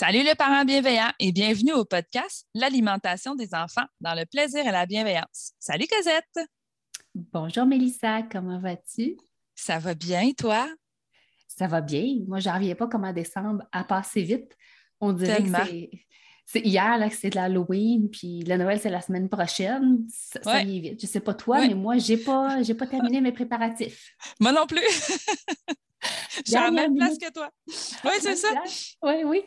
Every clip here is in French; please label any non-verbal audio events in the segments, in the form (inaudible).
Salut les parents bienveillants et bienvenue au podcast L'alimentation des enfants dans le plaisir et la bienveillance. Salut Cosette. Bonjour Mélissa, comment vas-tu? Ça va bien, toi? Ça va bien. Moi, je reviens pas comment décembre a passé vite. On dirait que hier là, que c'est de l'Halloween, puis le Noël, c'est la semaine prochaine. Ça, y est vite. Je ne sais pas toi, mais moi, je n'ai pas, (laughs) pas terminé mes préparatifs. Moi non plus. (laughs) J'ai la même place que toi. Oui, c'est ça. Oui, oui.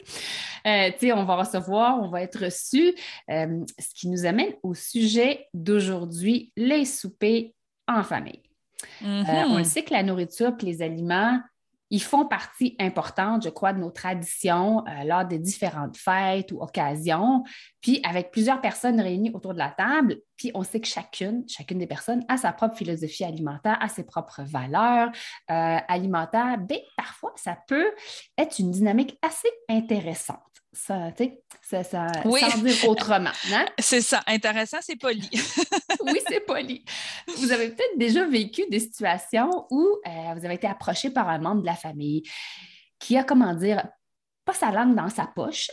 Euh, tu sais, on va recevoir, on va être reçu. Euh, ce qui nous amène au sujet d'aujourd'hui, les soupers en famille. Euh, on mm-hmm. sait que la nourriture et les aliments, ils font partie importante, je crois, de nos traditions euh, lors des différentes fêtes ou occasions. Puis avec plusieurs personnes réunies autour de la table, puis on sait que chacune, chacune des personnes a sa propre philosophie alimentaire, a ses propres valeurs euh, alimentaires. Bien, parfois, ça peut être une dynamique assez intéressante ça, tu sais, ça, sans dire autrement. Hein? (laughs) C'est ça. Intéressant, c'est poli. (laughs) oui, c'est poli. Vous avez peut-être déjà vécu des situations où euh, vous avez été approché par un membre de la famille qui a, comment dire, pas sa langue dans sa poche,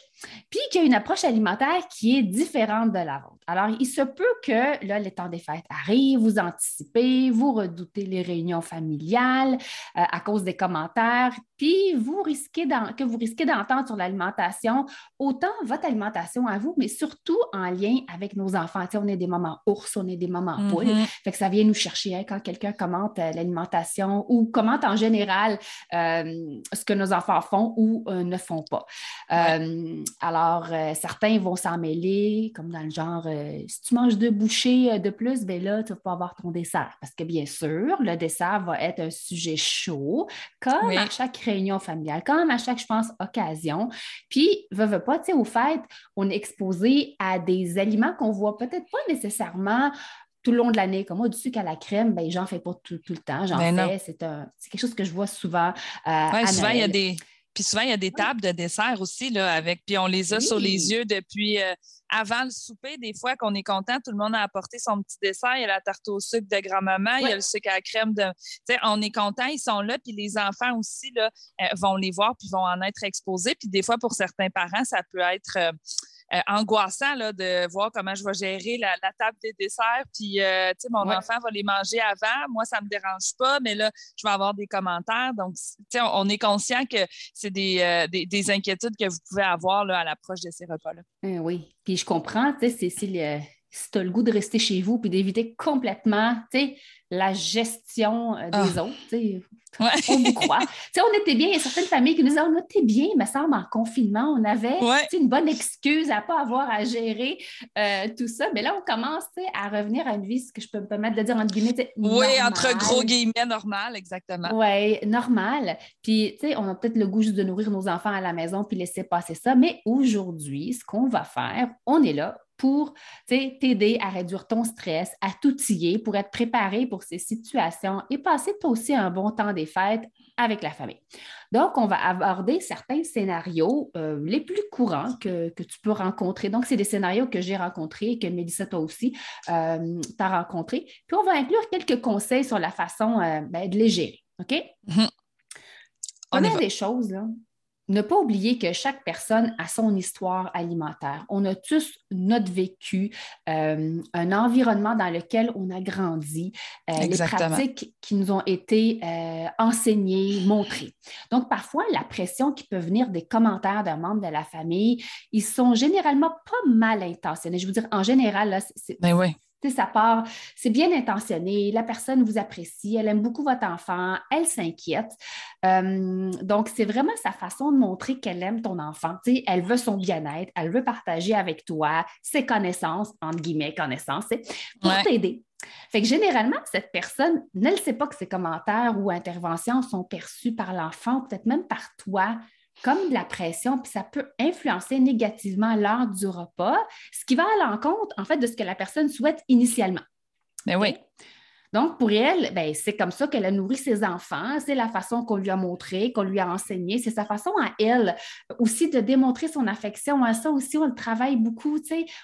puis qui a une approche alimentaire qui est différente de la vôtre. Alors, il se peut que là, le temps des fêtes arrive, vous anticipez, vous redoutez les réunions familiales euh, à cause des commentaires, puis vous risquez que vous risquez d'entendre sur l'alimentation, autant votre alimentation à vous, mais surtout en lien avec nos enfants. on est des mamans ours, on est des mamans mm-hmm. poules, fait que ça vient nous chercher hein, quand quelqu'un commente euh, l'alimentation ou commente en général euh, ce que nos enfants font ou ne font pas. Alors, euh, certains vont s'en mêler, comme dans le genre, euh, si tu manges deux bouchées euh, de plus, ben là, tu vas pas avoir ton dessert. Parce que bien sûr, le dessert va être un sujet chaud, comme à chaque réunion familiale, comme à chaque, je pense, occasion. Puis, veux, veux pas, tu sais, au fait, on est exposé à des aliments qu'on voit peut-être pas nécessairement tout le long de l'année. Comme moi, du sucre à la crème, ben, j'en fais pas tout, le temps. J'en ben fais. C'est, quelque chose que je vois souvent. oui, souvent, il y a des puis souvent, il y a des tables de dessert aussi, là, avec, puis on les a sur les yeux depuis euh, avant le souper. Des fois qu'on est content, tout le monde a apporté son petit dessert. Il y a la tarte au sucre de grand-maman, il y a le sucre à la crème de. Tu sais, on est content, ils sont là, puis les enfants aussi là, euh, vont les voir, puis vont en être exposés. Puis des fois, pour certains parents, ça peut être. Euh, angoissant là, de voir comment je vais gérer la, table des desserts. Puis, euh, tu sais, mon enfant va les manger avant. Moi, ça ne me dérange pas, mais là, je vais avoir des commentaires. Donc, tu sais, on, est conscient que c'est des, euh, des, inquiétudes que vous pouvez avoir là, à l'approche de ces repas-là. oui. Puis, je comprends, tu sais, c'est le si tu as le goût de rester chez vous puis d'éviter complètement la gestion euh, des ah. autres. On vous croit. on était bien, il y a certaines familles qui nous disaient On était bien, me semble, en confinement, on avait une bonne excuse à ne pas avoir à gérer euh, tout ça. Mais là, on commence à revenir à une vie, ce que je peux me permettre de dire entre guillemets. Oui, entre gros guillemets, normal, exactement. Oui, normal. Puis, on a peut-être le goût juste de nourrir nos enfants à la maison puis laisser passer ça. Mais aujourd'hui, ce qu'on va faire, on est là pour t'aider à réduire ton stress, à t'outiller pour être préparé pour ces situations et passer toi aussi un bon temps des fêtes avec la famille. Donc, on va aborder certains scénarios euh, les plus courants que, tu peux rencontrer. Donc, c'est des scénarios que j'ai rencontrés, que Mélissa, toi aussi, euh, t'as rencontrés. Puis, on va inclure quelques conseils sur la façon euh, ben, de les gérer. OK? Mm-hmm. On a des choses, là. Ne pas oublier que chaque personne a son histoire alimentaire. On a tous notre vécu, euh, un environnement dans lequel on a grandi, euh, les pratiques qui nous ont été euh, enseignées, montrées. Donc, parfois, la pression qui peut venir des commentaires d'un membre de la famille, ils sont généralement pas mal intentionnés. Je veux dire, en général, là, c'est... Ben oui ça part, c'est bien intentionné, la personne vous apprécie, elle aime beaucoup votre enfant, elle s'inquiète. Euh, donc, c'est vraiment sa façon de montrer qu'elle aime ton enfant. elle veut son bien-être, elle veut partager avec toi ses connaissances, entre guillemets, connaissances, pour t'aider. Fait que généralement, cette personne ne sait pas que ses commentaires ou interventions sont perçus par l'enfant, peut-être même par toi comme de la pression, puis ça peut influencer négativement l'heure du repas, ce qui va à l'encontre, en fait, de ce que la personne souhaite initialement. Mais ben oui. Donc, pour elle, ben, c'est comme ça qu'elle a nourri ses enfants, c'est la façon qu'on lui a montré, qu'on lui a enseigné, c'est sa façon à elle aussi de démontrer son affection. À ça aussi, on le travaille beaucoup.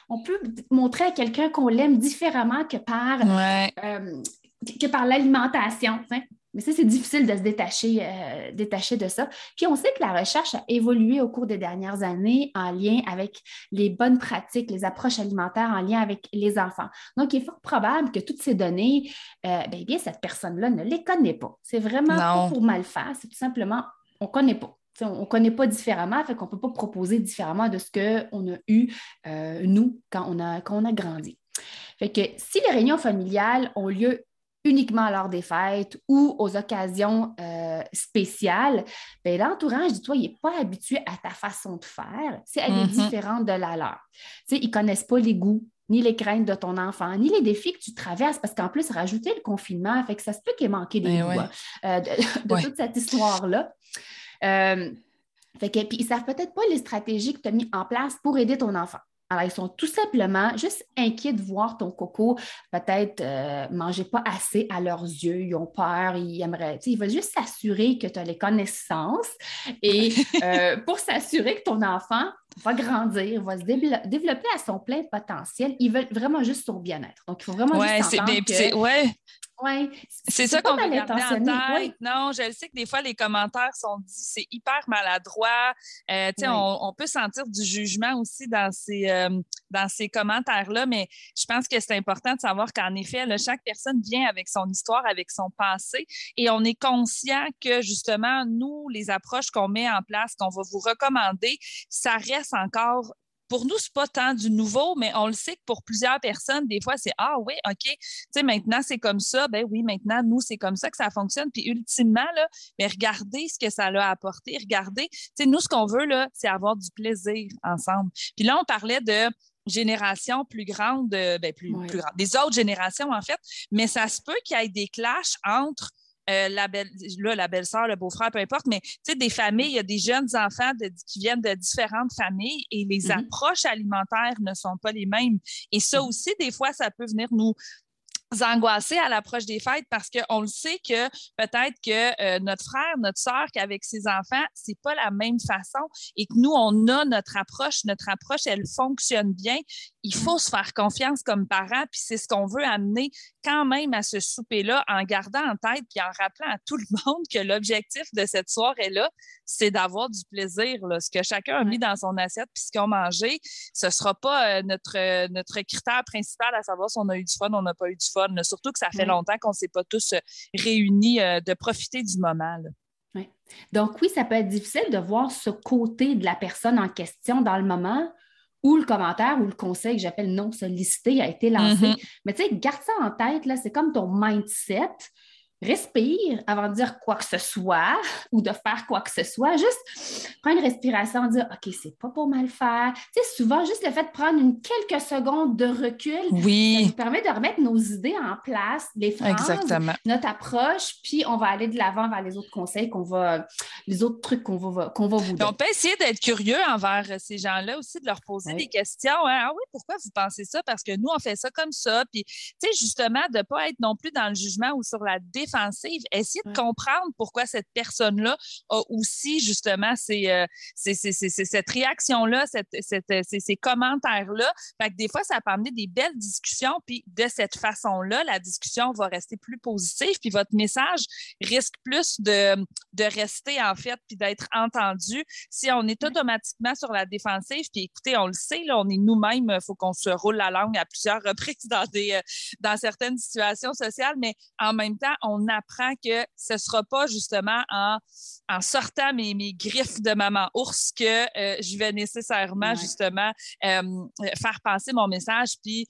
On peut montrer à quelqu'un qu'on l'aime différemment que par, euh, que par l'alimentation. Mais ça, c'est difficile de se détacher, euh, détacher de ça. Puis on sait que la recherche a évolué au cours des dernières années en lien avec les bonnes pratiques, les approches alimentaires en lien avec les enfants. Donc, il est fort probable que toutes ces données, euh, ben, bien, cette personne-là ne les connaît pas. C'est vraiment pas pour mal faire, c'est tout simplement, on ne connaît pas. on ne connaît pas différemment, fait qu'on ne peut pas proposer différemment de ce qu'on a eu, euh, nous, quand on, a, quand on a grandi. Fait que si les réunions familiales ont lieu uniquement lors des fêtes ou aux occasions euh, spéciales, ben, l'entourage, dis-toi, il n'est pas habitué à ta façon de faire. Elle est mm-hmm. différente de la leur. ils ne connaissent pas les goûts, ni les craintes de ton enfant, ni les défis que tu traverses, parce qu'en plus, rajouter le confinement, fait que ça se peut qu'il ait manqué des goûts euh, de, (laughs) toute cette histoire-là. Euh, fait que, puis ils ne savent peut-être pas les stratégies que tu as mises en place pour aider ton enfant. Alors, ils sont tout simplement juste inquiets de voir ton coco peut-être euh, manger pas assez à leurs yeux. Ils ont peur, ils aimeraient, ils veulent juste s'assurer que tu as les connaissances et euh, pour s'assurer que ton enfant va grandir, va se développer à son plein potentiel. Ils veulent vraiment juste son bien-être. Donc, il faut vraiment juste entendre que... Ouais. Oui. C'est ça qu'on veut garder en tête. Non, je le sais que des fois, les commentaires sont dit, c'est hyper maladroit. Euh, on, on, peut sentir du jugement aussi dans ces, euh, dans ces commentaires-là, mais je pense que c'est important de savoir qu'en effet, chaque personne vient avec son histoire, avec son passé, et on est conscient que justement, nous, les approches qu'on met en place, qu'on va vous recommander, ça reste encore pour nous, c'est pas tant du nouveau, mais on le sait que pour plusieurs personnes, des fois, c'est Ah oui, OK, tu sais, maintenant c'est comme ça, ben oui, maintenant, nous, c'est comme ça que ça fonctionne. Puis ultimement, là, mais regardez ce que ça a apporté, regardez. Tu sais, nous, ce qu'on veut, là, c'est avoir du plaisir ensemble. Puis là, on parlait de générations plus grandes, ben, plus, plus grandes, des autres générations, en fait, mais ça se peut qu'il y ait des clashs entre euh, la belle, là, la belle-sœur, le beau-frère, peu importe, mais tu sais, des familles, il y a des jeunes enfants qui viennent de différentes familles et les mm-hmm. approches alimentaires ne sont pas les mêmes. Et ça mm-hmm. aussi, des fois, ça peut venir nous angoissés à l'approche des fêtes parce qu'on le sait que peut-être que euh, notre frère, notre soeur, qu'avec ses enfants, c'est pas la même façon et que nous, on a notre approche, notre approche, elle fonctionne bien. Il faut se faire confiance comme parents, puis c'est ce qu'on veut amener quand même à ce souper-là en gardant en tête puis en rappelant à tout le monde que l'objectif de cette soirée-là, c'est d'avoir du plaisir. Là. Ce que chacun a mis dans son assiette puis ce qu'on a mangé, ce sera pas euh, notre, euh, notre critère principal à savoir si on a eu du fun ou on n'a pas eu du fun. Surtout que ça fait longtemps qu'on ne s'est pas tous euh, réunis de profiter du moment. Donc oui, ça peut être difficile de voir ce côté de la personne en question dans le moment où le commentaire ou le conseil que j'appelle non sollicité a été lancé. Mm-hmm. Mais tu sais, garde ça en tête, là, c'est comme ton mindset respire avant de dire quoi que ce soit (laughs) ou de faire quoi que ce soit. Juste prendre une respiration, dire OK, c'est pas pour mal faire. Tu sais, souvent, juste le fait de prendre une quelques secondes de recul, oui. ça nous permet de remettre nos idées en place, les phrases, notre approche, puis on va aller de l'avant vers les autres conseils qu'on va, les autres trucs qu'on va, qu'on va vous donner. On peut essayer d'être curieux envers ces gens-là aussi, de leur poser des questions. Hein. Ah oui, pourquoi vous pensez ça? Parce que nous, on fait ça comme ça. Puis, tu sais, justement, de ne pas être non plus dans le jugement ou sur la défense défensive, essayez de comprendre pourquoi cette personne-là a aussi justement ces, euh, cette réaction-là, ces, commentaires-là. Fait que des fois, ça peut amener des belles discussions, puis de cette façon-là, la discussion va rester plus positive, puis votre message risque plus de, de rester en fait, puis d'être entendu. Si on est automatiquement sur la défensive, puis écoutez, on le sait, là, on est nous-mêmes, il faut qu'on se roule la langue à plusieurs reprises (laughs) dans, des, euh, dans certaines situations sociales, mais en même temps, on apprend que ce ne sera pas justement en, en sortant mes, mes, griffes de maman ours que euh, je vais nécessairement justement euh, faire passer mon message, puis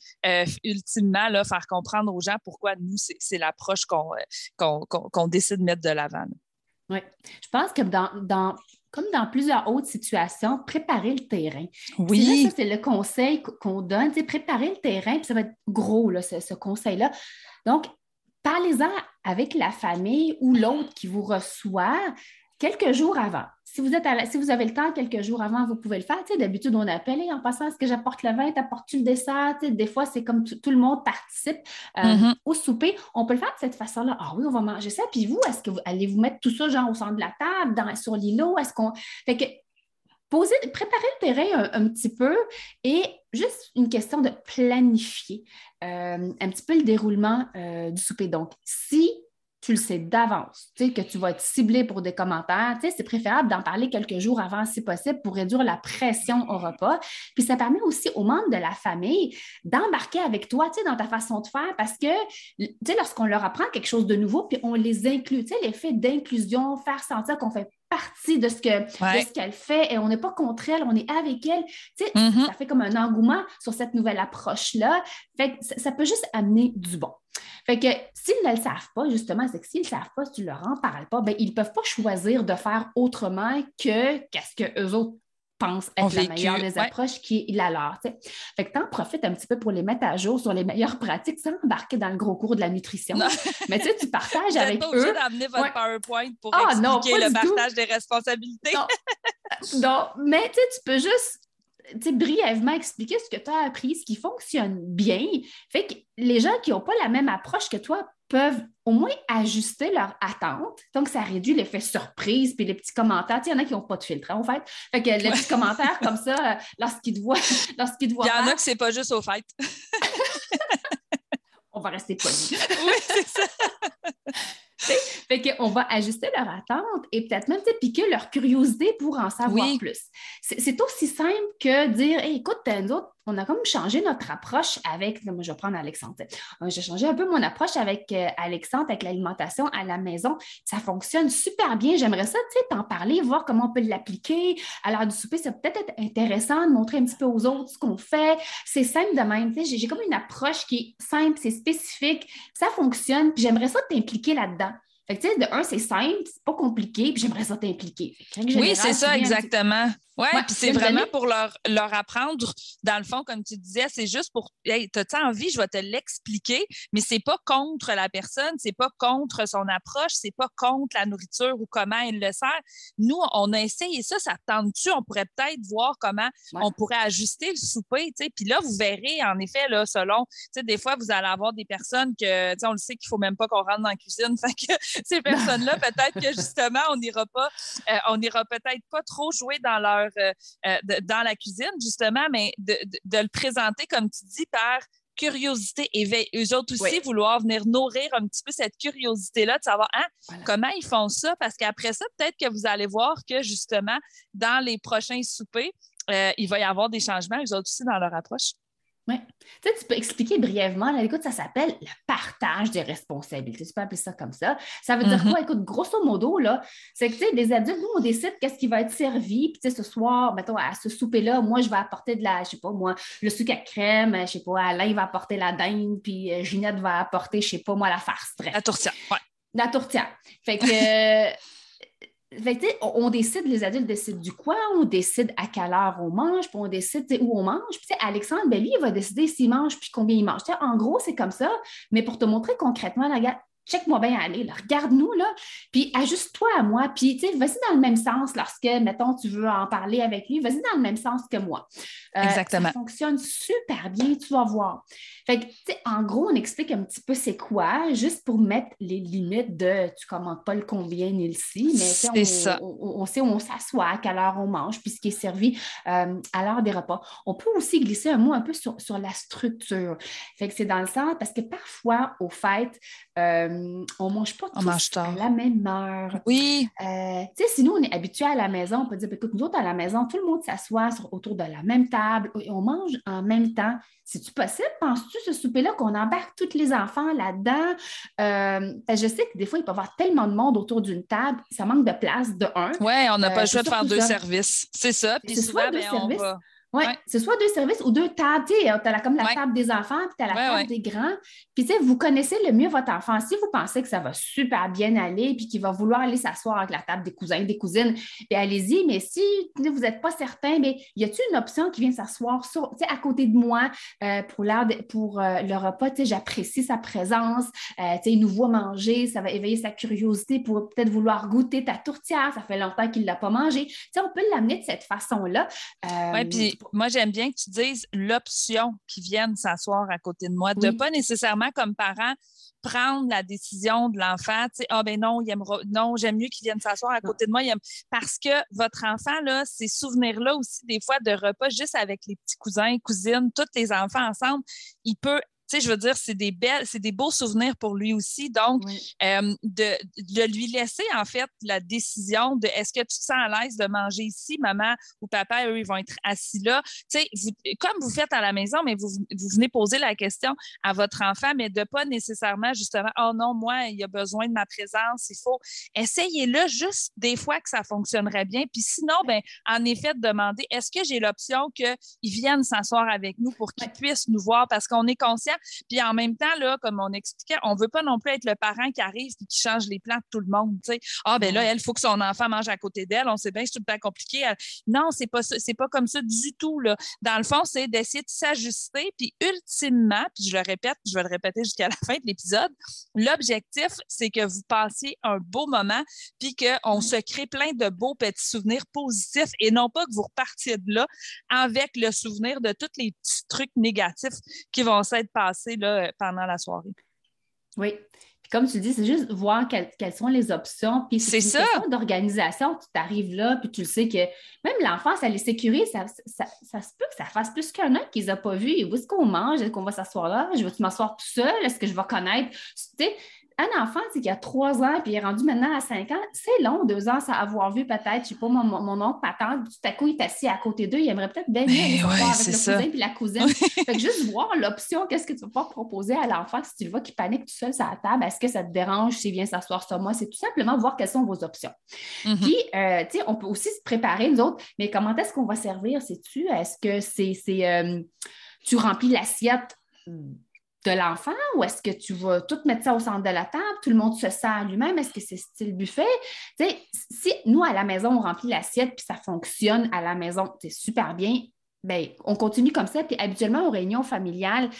ultimement là, faire comprendre aux gens pourquoi nous, c'est l'approche qu'on décide de mettre de l'avant. Oui, je pense que dans, dans comme dans plusieurs autres situations, préparer le terrain. Oui. ça, c'est le conseil qu'on donne, préparer le terrain, puis ça va être gros, là, ce, conseil-là. Donc, parlez-en avec la famille ou l'autre qui vous reçoit quelques jours avant. Si vous, êtes si vous avez le temps quelques jours avant, vous pouvez le faire. D'habitude, on appelle en passant, est-ce que j'apporte le vin, t'apportes-tu le dessert? des fois, c'est comme tout le monde participe euh, mm-hmm. au souper. On peut le faire de cette façon-là. Ah oui, on va manger ça. Puis vous, est-ce que vous allez vous mettre tout ça genre au centre de la table, dans, sur l'îlot? Est-ce qu'on. Fait que poser, préparer le terrain un, petit peu et juste une question de planifier euh, un petit peu le déroulement euh, du souper. Donc, si tu le sais d'avance, tu sais, que tu vas être ciblé pour des commentaires, tu sais, c'est préférable d'en parler quelques jours avant si possible pour réduire la pression au repas. Puis ça permet aussi aux membres de la famille d'embarquer avec toi, tu sais, dans ta façon de faire parce que, tu sais, lorsqu'on leur apprend quelque chose de nouveau, puis on les inclut, tu sais, l'effet d'inclusion, faire sentir qu'on fait partie de ce que qu'elle fait et on n'est pas contre elle, on est avec elle. Tu sais, mm-hmm. ça fait comme un engouement sur cette nouvelle approche-là. Fait que ça peut juste amener du bon. Fait que s'ils ne le savent pas, justement, c'est que s'ils ne savent pas, si tu leur en parles pas, ben, ils ne peuvent pas choisir de faire autrement que qu'est-ce qu'eux autres pensent être la meilleure des approches qui est la leur. Fait que tu en profites un petit peu pour les mettre à jour sur les meilleures pratiques sans embarquer dans le gros cours de la nutrition. (laughs) Mais tu sais, tu partages avec pas eux. d'amener votre PowerPoint pour ah, expliquer le partage des responsabilités. Non. (laughs) non. mais tu peux juste brièvement expliquer ce que tu as appris, ce qui fonctionne bien. Fait que les gens qui n'ont pas la même approche que toi peuvent au moins ajuster leur attente. Donc, ça réduit l'effet surprise puis les petits commentaires. Il y en a qui n'ont pas de filtre, hein, en fait. Fait que les petits commentaires comme ça, euh, lorsqu'ils te voient. (laughs) Lorsqu'ils te voient Il y en a que c'est pas juste au fait. (laughs) On va rester polis. (laughs) oui, c'est ça. Fait qu'on va ajuster leur attente et peut-être même piquer leur curiosité pour en savoir plus. C'est aussi simple que dire écoute, nous autres, on a comme changé notre approche avec, moi je vais prendre Alexandre. Euh, j'ai changé un peu mon approche avec euh, Alexandre, avec l'alimentation à la maison. Ça fonctionne super bien. J'aimerais ça, tu sais, t'en parler, voir comment on peut l'appliquer. À l'heure du souper, ça peut être intéressant de montrer un petit peu aux autres ce qu'on fait. C'est simple de même. J'ai comme une approche qui est simple, c'est spécifique, ça fonctionne. J'aimerais ça t'impliquer là-dedans. Fait que, tu sais, de un, c'est simple, c'est pas compliqué, puis j'aimerais ça t'impliquer. Oui, c'est ça, exactement. Oui, ouais, puis c'est vraiment pour leur, leur apprendre, dans le fond, comme tu disais, c'est juste pour, hey, as-tu envie, je vais te l'expliquer, mais c'est pas contre la personne, c'est pas contre son approche, c'est pas contre la nourriture ou comment elle le sert. Nous, on a essayé ça, ça tente-tu? On pourrait peut-être voir comment on pourrait ajuster le souper, tu sais. Puis là, vous verrez, en effet, là, selon, tu sais, des fois, vous allez avoir des personnes que, tu sais, on le sait qu'il faut même pas qu'on rentre dans la cuisine. (laughs) Fait que (laughs) ces personnes-là, peut-être que justement, on n'ira pas, euh, on n'ira peut-être pas trop jouer dans leur euh, euh, dans la cuisine, justement, mais de, le présenter, comme tu dis, par curiosité et eux autres aussi vouloir venir nourrir un petit peu cette curiosité-là de savoir hein, comment ils font ça? Parce qu'après ça, peut-être que vous allez voir que justement, dans les prochains soupers, euh, il va y avoir des changements, eux autres aussi, dans leur approche. Oui. Tu, sais, tu peux expliquer brièvement, là, écoute, ça s'appelle le partage des responsabilités. Tu peux appeler ça comme ça. Ça veut dire mm-hmm. quoi? Écoute, grosso modo, là, c'est que, tu sais, les adultes, nous, on décide qu'est-ce qui va être servi. Puis, tu sais, ce soir, mettons, à ce souper-là, moi, je vais apporter de la, je sais pas, moi, le sucre à crème, je sais pas, Alain va apporter la dinde, puis euh, Ginette va apporter, je sais pas, moi, la farce. La tourtière, ouais. La tourtière. Fait que. On, décide, les adultes décident du quoi, on décide à quelle heure on mange, puis on décide où on mange. Puis Alexandre, ben, lui, il va décider s'il mange puis combien il mange. en gros, c'est comme ça, mais pour te montrer concrètement, regarde, check-moi bien aller, regarde-nous, là, puis ajuste-toi à moi, puis, tu sais, vas-y dans le même sens lorsque, mettons, tu veux en parler avec lui, vas-y dans le même sens que moi. Euh, Exactement. Ça fonctionne super bien, tu vas voir. Fait que, tu sais, en gros, on explique un petit peu c'est quoi, juste pour mettre les limites de tu commandes pas le combien ni le si, mais on, On, on, sait où on s'assoit, à quelle heure on mange, puis ce qui est servi euh, à l'heure des repas. On peut aussi glisser un mot un peu sur, sur la structure. Fait que c'est dans le sens, parce que parfois, au fait, euh, on mange pas tous à la même heure. Oui. Euh, tu sais, sinon, on est habitué à la maison, on peut dire, écoute, nous autres, à la maison, tout le monde s'assoit autour de la même table et on mange en même temps. C'est-tu possible, penses-tu, ce souper-là, qu'on embarque tous les enfants là-dedans? Euh, je sais que des fois, il peut y avoir tellement de monde autour d'une table, ça manque de place, de un. Oui, on n'a pas le choix de faire deux services. C'est ça. Puis souvent, ben, on va oui, c'est soit deux services ou deux tables. Tu as comme la table des enfants, puis tu as la table des grands. Puis, tu sais, vous connaissez le mieux votre enfant. Si vous pensez que ça va super bien aller, puis qu'il va vouloir aller s'asseoir avec la table des cousins, des cousines, puis allez-y. Mais si vous n'êtes pas certain, mais y a-t-il une option qui vient s'asseoir à côté de moi euh, pour, pour euh, le repas? Tu sais, j'apprécie sa présence. Euh, tu sais, il nous voit manger, ça va éveiller sa curiosité pour peut-être vouloir goûter ta tourtière. Ça fait longtemps qu'il ne l'a pas mangé. Tu sais, on peut l'amener de cette façon-là. oui, puis moi, j'aime bien que tu dises l'option qui vienne s'asseoir à côté de moi, de pas nécessairement comme parent prendre la décision de l'enfant, tu sais, ah ben non, il non, j'aime mieux qu'il vienne s'asseoir à côté de moi, parce que votre enfant, là, ces souvenirs-là aussi, des fois, de repas juste avec les petits cousins, cousines, tous les enfants ensemble, il peut sais, je veux dire, c'est des belles, c'est des beaux souvenirs pour lui aussi. Donc, euh, de, de, lui laisser, en fait, la décision de est-ce que tu te sens à l'aise de manger ici, maman ou papa, eux, ils vont être assis là. Tu sais, comme vous faites à la maison, mais vous, vous venez poser la question à votre enfant, mais de pas nécessairement, justement, oh non, moi, il a besoin de ma présence, il faut. Essayez-le juste des fois que ça fonctionnerait bien. Puis sinon, ben, en effet, de demander est-ce que j'ai l'option qu'ils viennent s'asseoir avec nous pour qu'ils puissent nous voir? Parce qu'on est conscient puis en même temps, là, comme on expliquait, on ne veut pas non plus être le parent qui arrive et qui change les plans de tout le monde. Ah, ben là, elle, il faut que son enfant mange à côté d'elle. On sait bien que c'est tout le temps compliqué. Non, c'est pas c'est pas comme ça du tout. Là. Dans le fond, c'est d'essayer de s'ajuster. Puis ultimement, puis je le répète, je vais le répéter jusqu'à la (laughs) fin de l'épisode, l'objectif, c'est que vous passiez un beau moment, puis qu'on se crée plein de beaux petits souvenirs positifs et non pas que vous repartiez de là avec le souvenir de tous les petits trucs négatifs qui vont s'être passés là, pendant la soirée. Oui. Puis comme tu dis, c'est juste voir quelles, sont les options. Puis c'est ça. d'organisation. Tu t'arrives là, puis tu le sais que même l'enfant, ça les sécurise. Ça, ça, se peut que ça fasse plus qu'un an qu'ils n'ont pas vu. Où est-ce qu'on mange? Est-ce qu'on va s'asseoir là? Je vais m'asseoir tout seul? Est-ce que je vais connaître? Tu sais, un enfant, c'est qu'il a trois ans, puis il est rendu maintenant à cinq ans, c'est long, deux ans, ça avoir vu peut-être, je sais pas, mon, mon oncle, ma tante, tout à coup, il est assis à côté d'eux, il aimerait peut-être bien mieux ben avec le cousin puis la cousine. fait que juste voir l'option, qu'est-ce que tu vas pouvoir proposer à l'enfant si tu le vois qui panique tout seul sur la table, est-ce que ça te dérange s'il vient s'asseoir sur moi? C'est tout simplement voir quelles sont vos options. Mm-hmm. Puis, euh, tu sais, on peut aussi se préparer, nous autres, mais comment est-ce qu'on va servir, sais-tu? Est-ce que c'est, euh, tu remplis l'assiette de l'enfant ou est-ce que tu vas tout mettre ça au centre de la table, tout le monde se sert lui-même, est-ce que c'est style buffet? si nous, à la maison, on remplit l'assiette puis ça fonctionne à la maison, c'est super bien, bien, on continue comme ça. Puis habituellement, aux réunions familiales,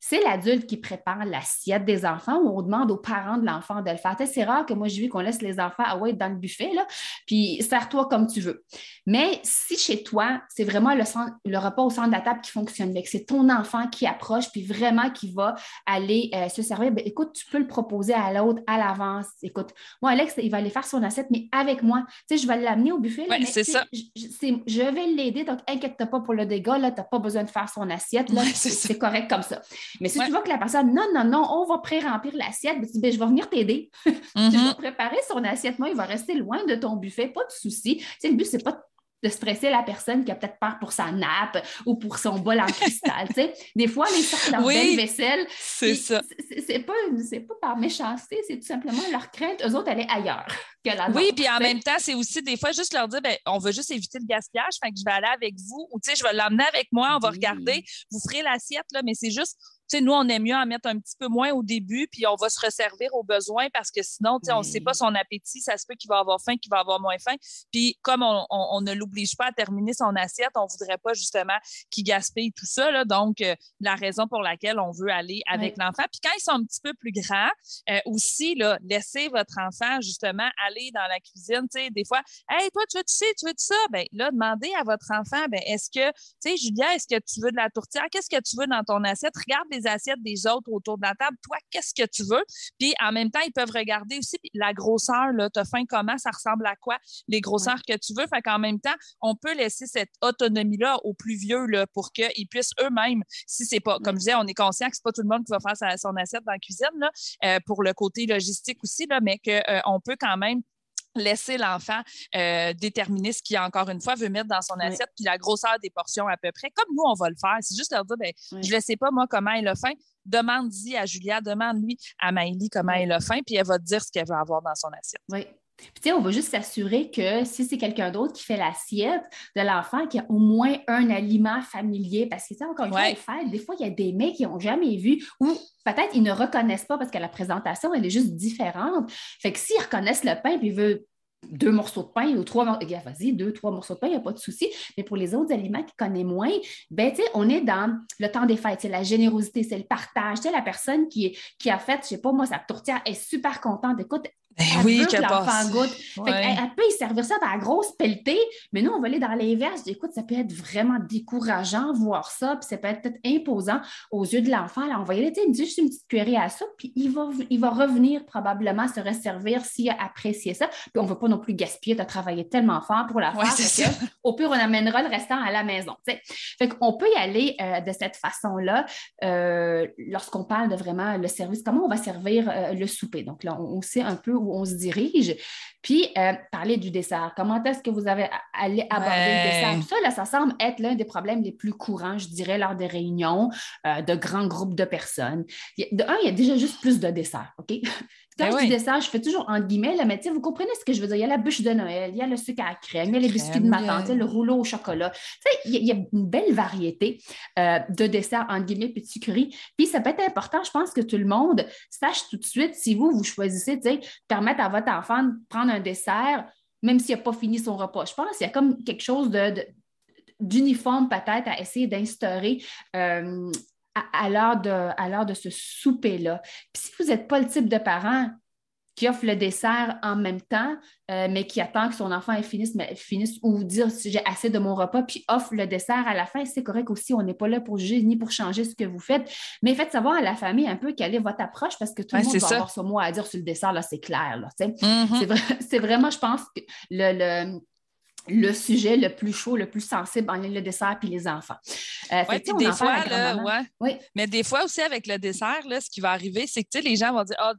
c'est l'adulte qui prépare l'assiette des enfants ou on demande aux parents de l'enfant de le faire. C'est rare que moi, j'ai vu qu'on laisse les enfants à ouais, dans le buffet, là, puis sers-toi comme tu veux. Mais si chez toi, c'est vraiment le, le, repas au centre de la table qui fonctionne bien, que c'est ton enfant qui approche, puis vraiment qui va aller euh, se servir, bien, écoute, tu peux le proposer à l'autre à l'avance. Écoute, moi, Alex, il va aller faire son assiette, mais avec moi. Tu sais, je vais l'amener au buffet. Oui, c'est ça. Je, je, vais l'aider, donc inquiète-toi pas pour le dégât, tu n'as pas besoin de faire son assiette. c'est correct comme ça. Mais si tu vois que la personne, non, non, non, on va pré-remplir l'assiette, ben, ben, je vais venir t'aider. (laughs) je vais mhm. préparer son assiette. Moi, il va rester loin de ton buffet, pas de souci. Tu le but, c'est pas de stresser la personne qui a peut-être peur pour sa nappe ou pour son bol en cristal. Des fois, les sortent dans oui, belle vaisselle. C'est ça. C'est pas, pas par méchanceté, c'est tout simplement leur crainte. Eux autres, aller ailleurs (laughs) que la Oui, puis en même temps, c'est aussi des fois juste leur dire ben, on veut juste éviter le gaspillage, fait que je vais aller avec vous ou je vais l'emmener avec moi, on va regarder, vous ferez l'assiette, mais c'est juste sais, nous, on aime mieux en mettre un petit peu moins au début, puis on va se resservir aux besoins parce que sinon, tu sais, on ne sait pas son appétit, ça se peut qu'il va avoir faim, qu'il va avoir moins faim. Puis comme on, ne l'oblige pas à terminer son assiette, on ne voudrait pas justement qu'il gaspille tout ça. Là, donc, euh, la raison pour laquelle on veut aller avec l'enfant. Puis quand ils sont un petit peu plus grands, euh, aussi, là, laissez votre enfant justement aller dans la cuisine. Tu sais, des fois, hey, toi, tu veux tu sais, tu veux ça? Bien, là, demandez à votre enfant, ben, est-ce que, tu sais, Julia, est-ce que tu veux de la tourtière? Qu'est-ce que tu veux dans ton assiette? Regarde les assiettes des autres autour de la table. Toi, qu'est-ce que tu veux? Puis en même temps, ils peuvent regarder aussi la grosseur, tu as faim comment, ça ressemble à quoi, les grosseurs que tu veux. Fait qu'en même temps, on peut laisser cette autonomie-là aux plus vieux là, pour qu'ils puissent eux-mêmes, si c'est pas, comme je disais, on est conscient que c'est pas tout le monde qui va faire son assiette dans la cuisine, là, euh, pour le côté logistique aussi, là, mais qu'on euh, peut quand même laisser l'enfant euh, déterminer ce qu'il, encore une fois, veut mettre dans son assiette, puis la grosseur des portions à peu près, comme nous, on va le faire. C'est juste leur dire, ben, je ne sais pas, moi, comment elle a faim. Demande-y à Julia, demande-lui à Maëlie comment elle a faim, puis elle va te dire ce qu'elle veut avoir dans son assiette. Oui. Puis, on va juste s'assurer que si c'est quelqu'un d'autre qui fait l'assiette de l'enfant, qu'il y a au moins un aliment familier. Parce que, tu encore une fois, des fois, il y a des mecs qui n'ont jamais vu ou peut-être ils ne reconnaissent pas parce que la présentation, elle est juste différente. Fait que s'ils reconnaissent le pain puis ils veulent deux morceaux de pain ou trois morceaux, vas-y, deux, trois morceaux de pain, il n'y a pas de souci. Mais pour les autres aliments qui connaissent moins, ben, on est dans le temps des fêtes, c'est la générosité, c'est le partage. Tu la personne qui, qui a fait, je sais pas, moi, sa tourtière est super contente. Écoute, ben oui, que l'enfant goûte. elle, peut y servir ça dans la grosse pelletée, mais nous, on va aller dans l'inverse. Écoute, ça peut être vraiment décourageant voir ça, puis ça peut être peut-être imposant aux yeux de l'enfant. on va y aller, tu juste une petite cuillerée à ça, puis il va, il va revenir probablement se resservir s'il a apprécié ça. Puis on ne va pas non plus gaspiller, de travailler tellement fort pour la faire. au pire, on amènera le restant à la maison. Fait qu'on peut y aller euh, de cette façon-là euh, lorsqu'on parle de vraiment le service, comment on va servir euh, le souper. Donc là, on, on sait un peu on se dirige. Puis, euh, parler du dessert. Comment est-ce que vous avez allé aborder le dessert? Ça, là, ça semble être l'un des problèmes les plus courants, je dirais, lors des réunions euh, de grands groupes de personnes. de un, il y a déjà juste plus de dessert, OK? (laughs) Quand ben je dis dessert, je fais toujours entre guillemets, là, mais vous comprenez ce que je veux dire. Il y a la bûche de Noël, il y a le sucre à crème, il y a les biscuits de ma tante, le rouleau au chocolat. Il y, a, il y, a une belle variété euh, de desserts, entre guillemets, puis de sucreries. Puis ça peut être important, je pense, que tout le monde sache tout de suite si vous, vous choisissez, permettre à votre enfant de prendre un dessert, même s'il n'a pas fini son repas. Je pense qu'il y a comme quelque chose d'uniforme peut-être à essayer d'instaurer euh, à, l'heure de, de ce souper-là. Puis si vous n'êtes pas le type de parent qui offre le dessert en même temps, euh, mais qui attend que son enfant finisse, mais, finisse ou dire si j'ai assez de mon repas, puis offre le dessert à la fin, c'est correct aussi. On n'est pas là pour juger ni pour changer ce que vous faites, mais faites savoir à la famille un peu quelle est votre approche parce que tout le monde va avoir son mot à dire sur le dessert, là, c'est clair. Mm-hmm. (laughs) C'est vraiment, je pense, que le le sujet le plus chaud, le plus sensible en le dessert puis les enfants. Euh, des fois, ouais. Mais des fois aussi avec le dessert, là, ce qui va arriver, c'est que les gens vont dire Ah,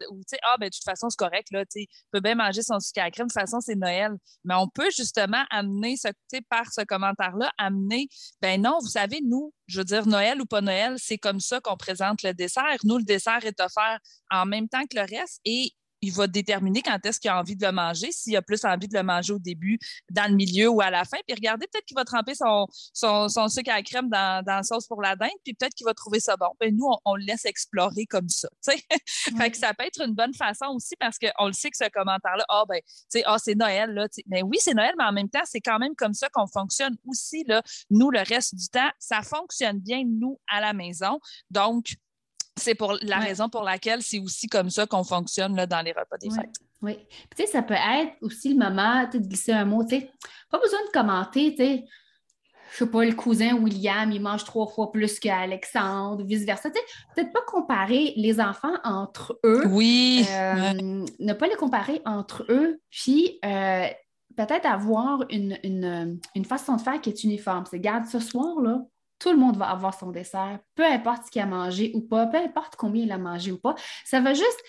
ah ben, de toute façon, c'est correct, là, il peut bien manger son sucre à crème, de toute façon, c'est Noël. Mais on peut justement amener ce, par ce commentaire-là, amener ben non, vous savez, nous, je veux dire, Noël ou pas Noël, c'est comme ça qu'on présente le dessert. Nous, le dessert est offert en même temps que le reste et il va déterminer quand est-ce qu'il a envie de le manger, s'il a plus envie de le manger au début, dans le milieu ou à la fin. Puis regardez, peut-être qu'il va tremper son, son, sucre à la crème dans, dans la sauce pour la dinde, puis peut-être qu'il va trouver ça bon. Puis nous, on, le laisse explorer comme ça. (laughs) fait que ça peut être une bonne façon aussi parce qu'on le sait que ce commentaire-là, ah ben, ah, c'est Noël, là. Mais oui, c'est Noël, mais en même temps, c'est quand même comme ça qu'on fonctionne aussi, là. Nous, le reste du temps, ça fonctionne bien, nous, à la maison. Donc, c'est pour la raison pour laquelle c'est aussi comme ça qu'on fonctionne là, dans les repas des fêtes. Oui. tu sais, ça peut être aussi le moment de glisser un mot. Tu sais, pas besoin de commenter. Tu sais, je sais pas, le cousin William, il mange trois fois plus qu'Alexandre, vice-versa. Peut-être pas comparer les enfants entre eux. Oui. Euh, ne pas les comparer entre eux. Puis, euh, peut-être avoir une, une, une, façon de faire qui est uniforme. C'est, garde ce soir, là, tout le monde va avoir son dessert, peu importe ce qu'il a mangé ou pas, peu importe combien il a mangé ou pas. Ça va juste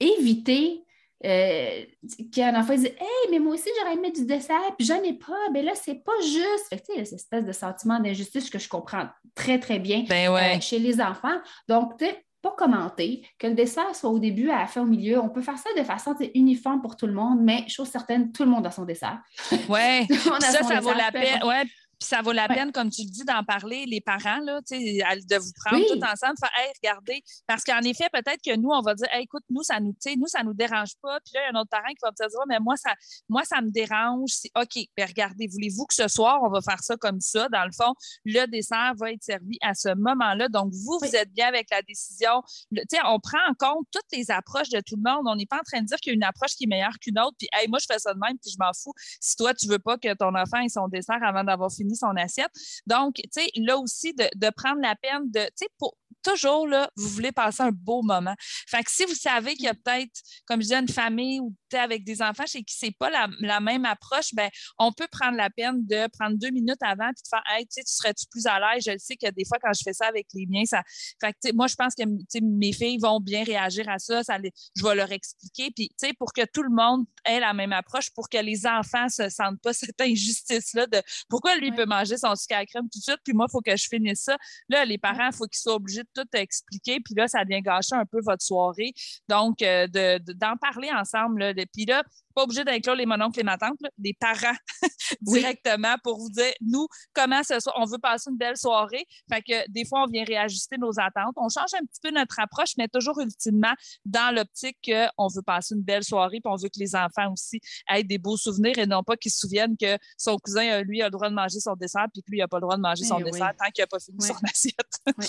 éviter euh, qu'un enfant dise Hey, mais moi aussi, j'aurais aimé du dessert, puis j'en ai pas. Mais là, c'est pas juste. Fait que, cette espèce de sentiment d'injustice que je comprends très, très bien ben euh, chez les enfants. Donc, tu pas commenter, que le dessert soit au début, à la fin, au milieu. On peut faire ça de façon uniforme pour tout le monde, mais chose certaine, tout le monde a son dessert. Oui, (laughs) ça, ça vaut la peine. Ouais, Puis ça vaut la peine, comme tu le dis, d'en parler, les parents, là, de vous prendre tout ensemble, faire Hey, regardez. Parce qu'en effet, peut-être que nous, on va dire écoute, nous, ça nous, nous, ça nous dérange pas. Puis là, il y a un autre parent qui va me dire mais moi, ça, moi, ça me dérange. OK, bien, regardez, voulez-vous que ce soir, on va faire ça comme ça? Dans le fond, le dessert va être servi à ce moment-là. Donc, vous, vous êtes bien avec la décision. sais, on prend en compte toutes les approches de tout le monde. On n'est pas en train de dire qu'il y a une approche qui est meilleure qu'une autre. Puis, hey, moi, je fais ça de même, puis je m'en fous. Si toi, tu veux pas que ton enfant ait son dessert avant d'avoir fini son assiette. Donc, tu sais, là aussi, de, de, prendre la peine de, tu sais, pour, toujours, là, vous voulez passer un beau moment. Fait que si vous savez qu'il y a peut-être, comme je disais, une famille ou avec des enfants chez qui c'est pas la, même approche, ben on peut prendre la peine de prendre deux minutes avant et de faire Hey, tu serais-tu plus à l'aise? Je sais que des fois, quand je fais ça avec les miens, ça. Fait que, moi, je pense que mes filles vont bien réagir à ça. ça je vais leur expliquer. Puis, tu sais, pour que tout le monde ait la même approche, pour que les enfants se sentent pas (laughs) cette injustice-là de pourquoi lui peut manger son sucre à crème tout de suite, puis moi, il faut que je finisse ça? Là, les parents, il faut qu'ils soient obligés de tout expliquer, puis là, ça vient gâcher un peu votre soirée. Donc, euh, d'en parler ensemble, là, puis là, pas obligé d'inclure les mononcles et ma tante, les parents (laughs) directement pour vous dire, nous, comment ce soir, on veut passer une belle soirée. Fait que des fois, on vient réajuster nos attentes. On change un petit peu notre approche, mais toujours ultimement dans l'optique qu'on veut passer une belle soirée, puis on veut que les enfants aussi aient des beaux souvenirs et non pas qu'ils se souviennent que son cousin, lui, a le droit de manger son dessert, puis que lui, il n'a pas le droit de manger son eh dessert tant qu'il n'a pas fini son (laughs) assiette.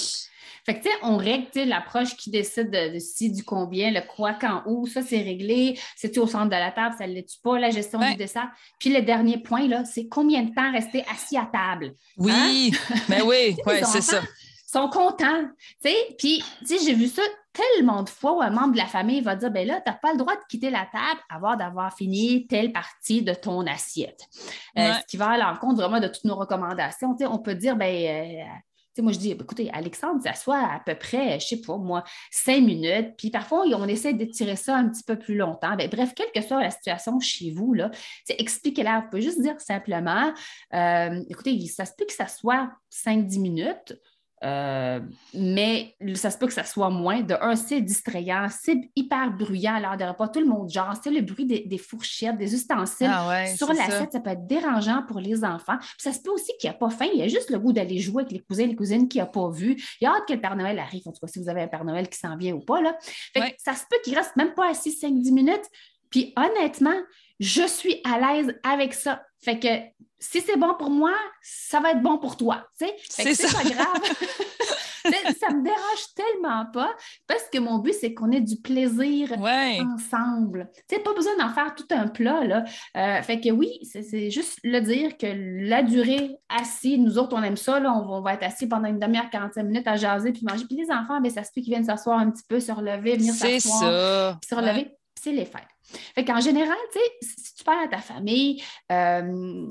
Fait que, tu sais, on règle l'approche qui décide de, si, du combien, le quoi, quand, où. Ça, c'est réglé. C'est-tu au centre de la table? Ça ne l'est-tu pas? La gestion du dessert? Puis le dernier point, là, c'est combien de temps rester assis à table? Oui, hein? (laughs) ben oui, (laughs) ouais, c'est ça. sont contents. Tu sais, puis, j'ai vu ça tellement de fois où un membre de la famille va dire ben là, tu n'as pas le droit de quitter la table avant d'avoir fini telle partie de ton assiette. Euh, ce qui va à l'encontre vraiment de toutes nos recommandations. Tu sais, on peut dire ben euh, moi, je dis, écoutez, Alexandre s'assoit à peu près, je ne sais pas, moi, cinq minutes. Puis parfois, on essaie d'étirer ça un petit peu plus longtemps. Ben, bref, quelle que soit la situation chez vous, expliquez-la. Vous pouvez juste dire simplement, euh, écoutez, ça se peut que ça soit 5-10 minutes. Euh, mais ça se peut que ça soit moins. De un, c'est distrayant, c'est hyper bruyant à l'heure de repas. Tout le monde genre, c'est le bruit des, fourchettes, des ustensiles ah sur l'assiette. Ça. peut être dérangeant pour les enfants. Puis ça se peut aussi qu'il n'y a pas faim. Il y a juste le goût d'aller jouer avec les cousins et les cousines qu'il n'a pas vu. Il y a hâte que le Père Noël arrive. En tout cas, si vous avez un Père Noël qui s'en vient ou pas. Là. ça se peut qu'il reste même pas assis 5-10 minutes. Puis honnêtement, je suis à l'aise avec ça. Fait que si c'est bon pour moi, ça va être bon pour toi. C'est pas grave. (laughs) (laughs) ça me dérange tellement pas parce que mon but, c'est qu'on ait du plaisir ensemble. Tu pas besoin d'en faire tout un plat. Là. Euh, fait que oui, c'est juste le dire que la durée assis, nous autres, on aime ça. Là, on, va, être assis pendant une demi-heure, 45 minutes à jaser puis manger. Puis les enfants, bien, ça se peut qu'ils viennent s'asseoir un petit peu, se relever, venir s'asseoir. Se relever, c'est les fêtes. Fait qu'en général, tu sais, si tu parles à ta famille, euh,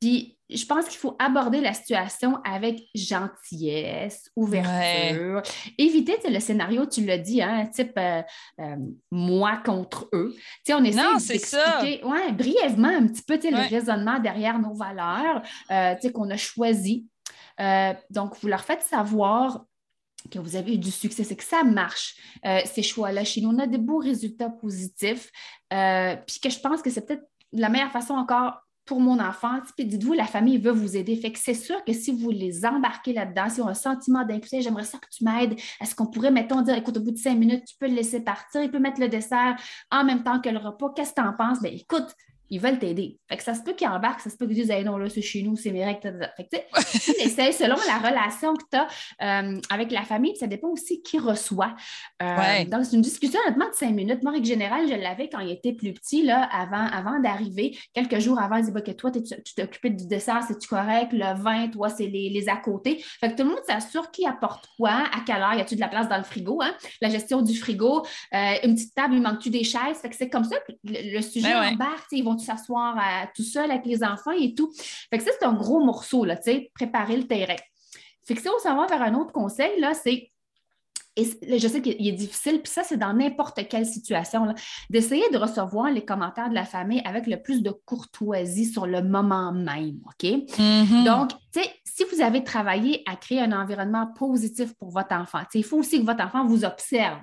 puis je pense qu'il faut aborder la situation avec gentillesse, ouverture. Éviter le scénario, tu l'as dit, hein, type euh, euh, moi contre eux. sais, on essaie d'expliquer ouais, brièvement un petit peu le raisonnement derrière nos valeurs euh, qu'on a choisi. donc, vous leur faites savoir que vous avez eu du succès, c'est que ça marche, ces choix-là chez nous. On a des beaux résultats positifs. puis que je pense que c'est peut-être la meilleure façon encore pour mon enfant. Puis dites-vous, la famille veut vous aider. Fait que c'est sûr que si vous les embarquez là-dedans, si on a un sentiment d'inclusivité, j'aimerais ça que tu m'aides. Est-ce qu'on pourrait, mettons, dire, écoute, au bout de cinq minutes, tu peux le laisser partir, il peut mettre le dessert en même temps que le repas. Qu'est-ce que tu en penses? Bien, écoute, ils veulent t'aider. Fait que ça se peut qu'ils embarquent, ça se peut qu'ils disent non, là, c'est chez nous, c'est mes règles. Fait que, tu (laughs) selon la relation que tu as euh, avec la famille, ça dépend aussi qui reçoit. Euh, donc, c'est une discussion honnêtement de cinq minutes. Moi, règle générale, je l'avais quand il était plus petit, là, avant, avant d'arriver. Quelques jours avant, il dit bah, que toi, tu t'es occupé du dessert, c'est-tu correct? Le vin, toi, c'est les, à côté. Fait que tout le monde s'assure qui apporte quoi, à quelle heure, y a-tu de la place dans le frigo, hein? La gestion du frigo, euh, une petite table, il manque-tu des chaises? Fait que c'est comme ça que le, sujet ben embarque, ils vont s'asseoir tout seul avec les enfants et tout. Fait que ça, c'est un gros morceau, là, tu sais, préparer le terrain. Fait que si on s'en va vers un autre conseil, là, c'est et je sais qu'il est difficile, puis ça, c'est dans n'importe quelle situation, d'essayer de recevoir les commentaires de la famille avec le plus de courtoisie sur le moment même, OK? Mm-hmm. Donc, tu sais, si vous avez travaillé à créer un environnement positif pour votre enfant, il faut aussi que votre enfant vous observe.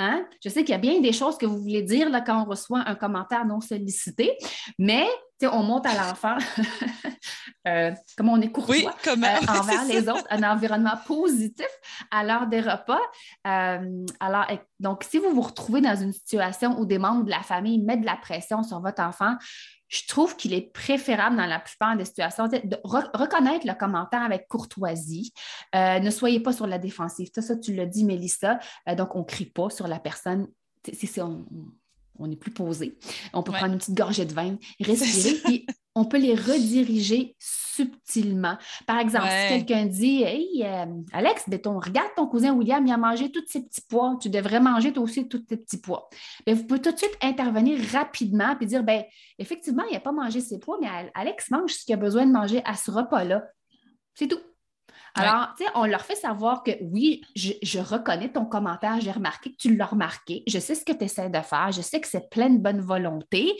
Hein? Je sais qu'il y a bien des choses que vous voulez dire là, quand on reçoit un commentaire non sollicité, mais on monte à l'enfant, (laughs) euh, comme on est courtois euh, (laughs) envers les autres, un environnement positif à l'heure des repas. Euh, alors, donc, si vous vous retrouvez dans une situation où des membres de la famille mettent de la pression sur votre enfant, je trouve qu'il est préférable dans la plupart des situations de reconnaître le commentaire avec courtoisie. ne soyez pas sur la défensive. Ça, ça tu l'as dit, Mélissa. donc, on ne crie pas sur la personne. On, on est plus posé. On peut prendre une petite gorgée de vin, respirer, puis on peut les rediriger subtilement. Par exemple, si quelqu'un dit Hey, euh, Alex, ben, regarde ton cousin William, il a mangé tous ses petits pois, tu devrais manger toi aussi tous tes petits pois. Bien, vous pouvez tout de suite intervenir rapidement et dire ben, effectivement, il n'a pas mangé ses pois, mais Alex mange ce qu'il a besoin de manger à ce repas-là. C'est tout. Alors, tu sais, on leur fait savoir que oui, je, reconnais ton commentaire, j'ai remarqué que tu l'as remarqué, je sais ce que tu essaies de faire, je sais que c'est plein de bonne volonté,